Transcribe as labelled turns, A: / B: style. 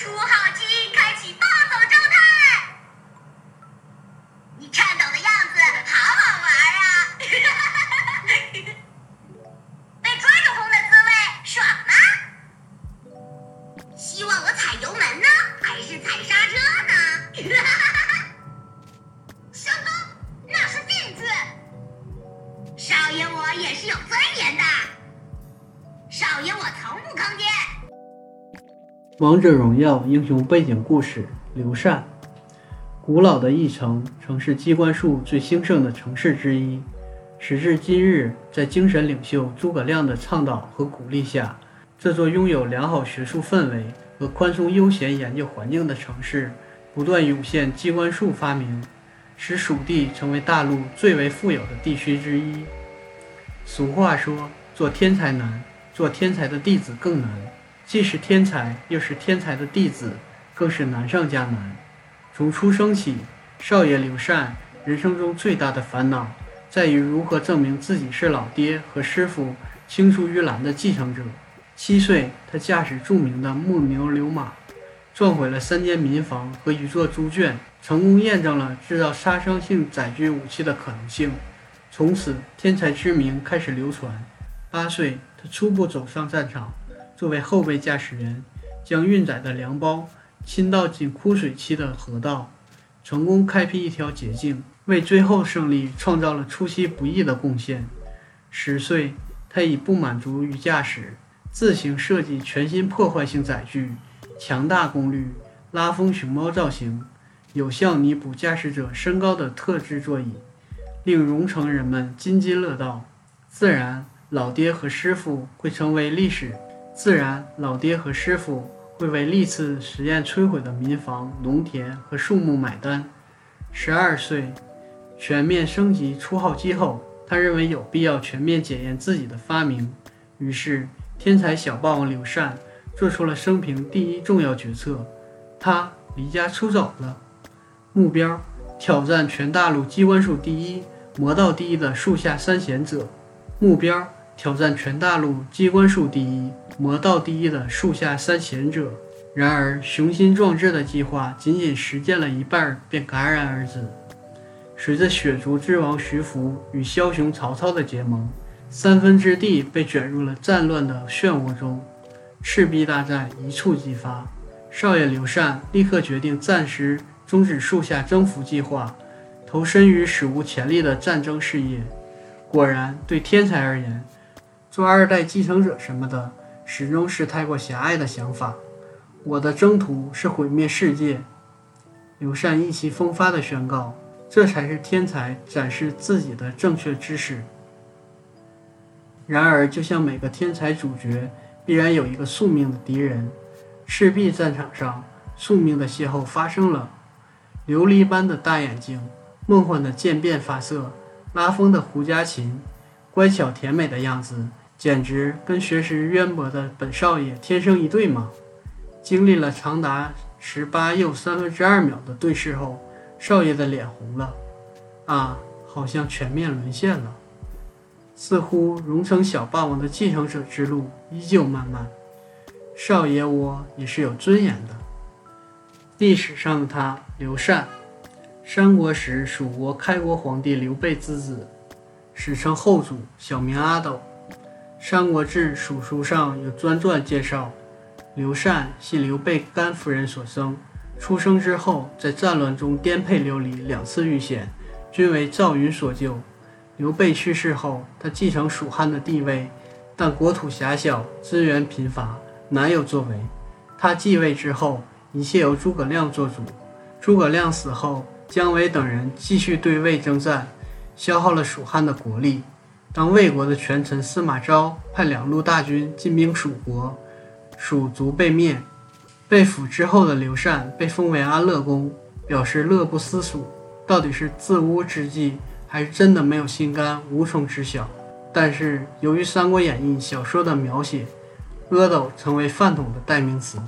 A: 出号
B: 王者荣耀英雄背景故事：刘禅。古老的翼城曾是机关术最兴盛的城市之一。时至今日，在精神领袖诸葛亮的倡导和鼓励下，这座拥有良好学术氛围和宽松悠闲研究环境的城市，不断涌现机关术发明，使蜀地成为大陆最为富有的地区之一。俗话说：“做天才难，做天才的弟子更难。”既是天才，又是天才的弟子，更是难上加难。从出生起，少爷刘禅人生中最大的烦恼，在于如何证明自己是老爹和师傅青出于蓝的继承者。七岁，他驾驶著名的木牛流马，撞毁了三间民房和一座猪圈，成功验证了制造杀伤性载具武器的可能性。从此，天才之名开始流传。八岁，他初步走上战场。作为后备驾驶员，将运载的粮包倾到紧枯水期的河道，成功开辟一条捷径，为最后胜利创造了出其不意的贡献。十岁，他已不满足于驾驶，自行设计全新破坏性载具，强大功率、拉风熊猫造型，有效弥补驾驶者身高的特制座椅，令荣城人们津津乐道。自然，老爹和师傅会成为历史。自然，老爹和师傅会为历次实验摧毁的民房、农田和树木买单。十二岁，全面升级初号机后，他认为有必要全面检验自己的发明。于是，天才小霸王刘禅做出了生平第一重要决策：他离家出走了。目标：挑战全大陆机关术第一、魔道第一的树下三贤者。目标。挑战全大陆机关术第一、魔道第一的树下三贤者。然而，雄心壮志的计划仅仅实践了一半，便戛然而止。随着血族之王徐福与枭雄曹操的结盟，三分之地被卷入了战乱的漩涡中，赤壁大战一触即发。少爷刘禅立刻决定暂时终止树下征服计划，投身于史无前例的战争事业。果然，对天才而言，做二代继承者什么的，始终是太过狭隘的想法。我的征途是毁灭世界。刘禅意气风发地宣告：“这才是天才展示自己的正确知识。”然而，就像每个天才主角，必然有一个宿命的敌人。赤壁战场上，宿命的邂逅发生了。琉璃般的大眼睛，梦幻的渐变发色，拉风的胡家琴，乖巧甜美的样子。简直跟学识渊博的本少爷天生一对嘛！经历了长达十八又三分之二秒的对视后，少爷的脸红了。啊，好像全面沦陷了。似乎荣城小霸王的继承者之路依旧漫漫。少爷我也是有尊严的。历史上的他，刘禅，三国时蜀国开国皇帝刘备之子，史称后主，小名阿斗。《三国志·蜀书》上有专传介绍，刘禅系刘备甘夫人所生。出生之后，在战乱中颠沛流离，两次遇险，均为赵云所救。刘备去世后，他继承蜀汉的地位，但国土狭小，资源贫乏，难有作为。他继位之后，一切由诸葛亮做主。诸葛亮死后，姜维等人继续对魏征战，消耗了蜀汉的国力。当魏国的权臣司马昭派两路大军进兵蜀国，蜀族被灭。被俘之后的刘禅被封为安乐公，表示乐不思蜀。到底是自污之计，还是真的没有心肝，无从知晓。但是由于《三国演义》小说的描写，阿斗成为饭桶的代名词。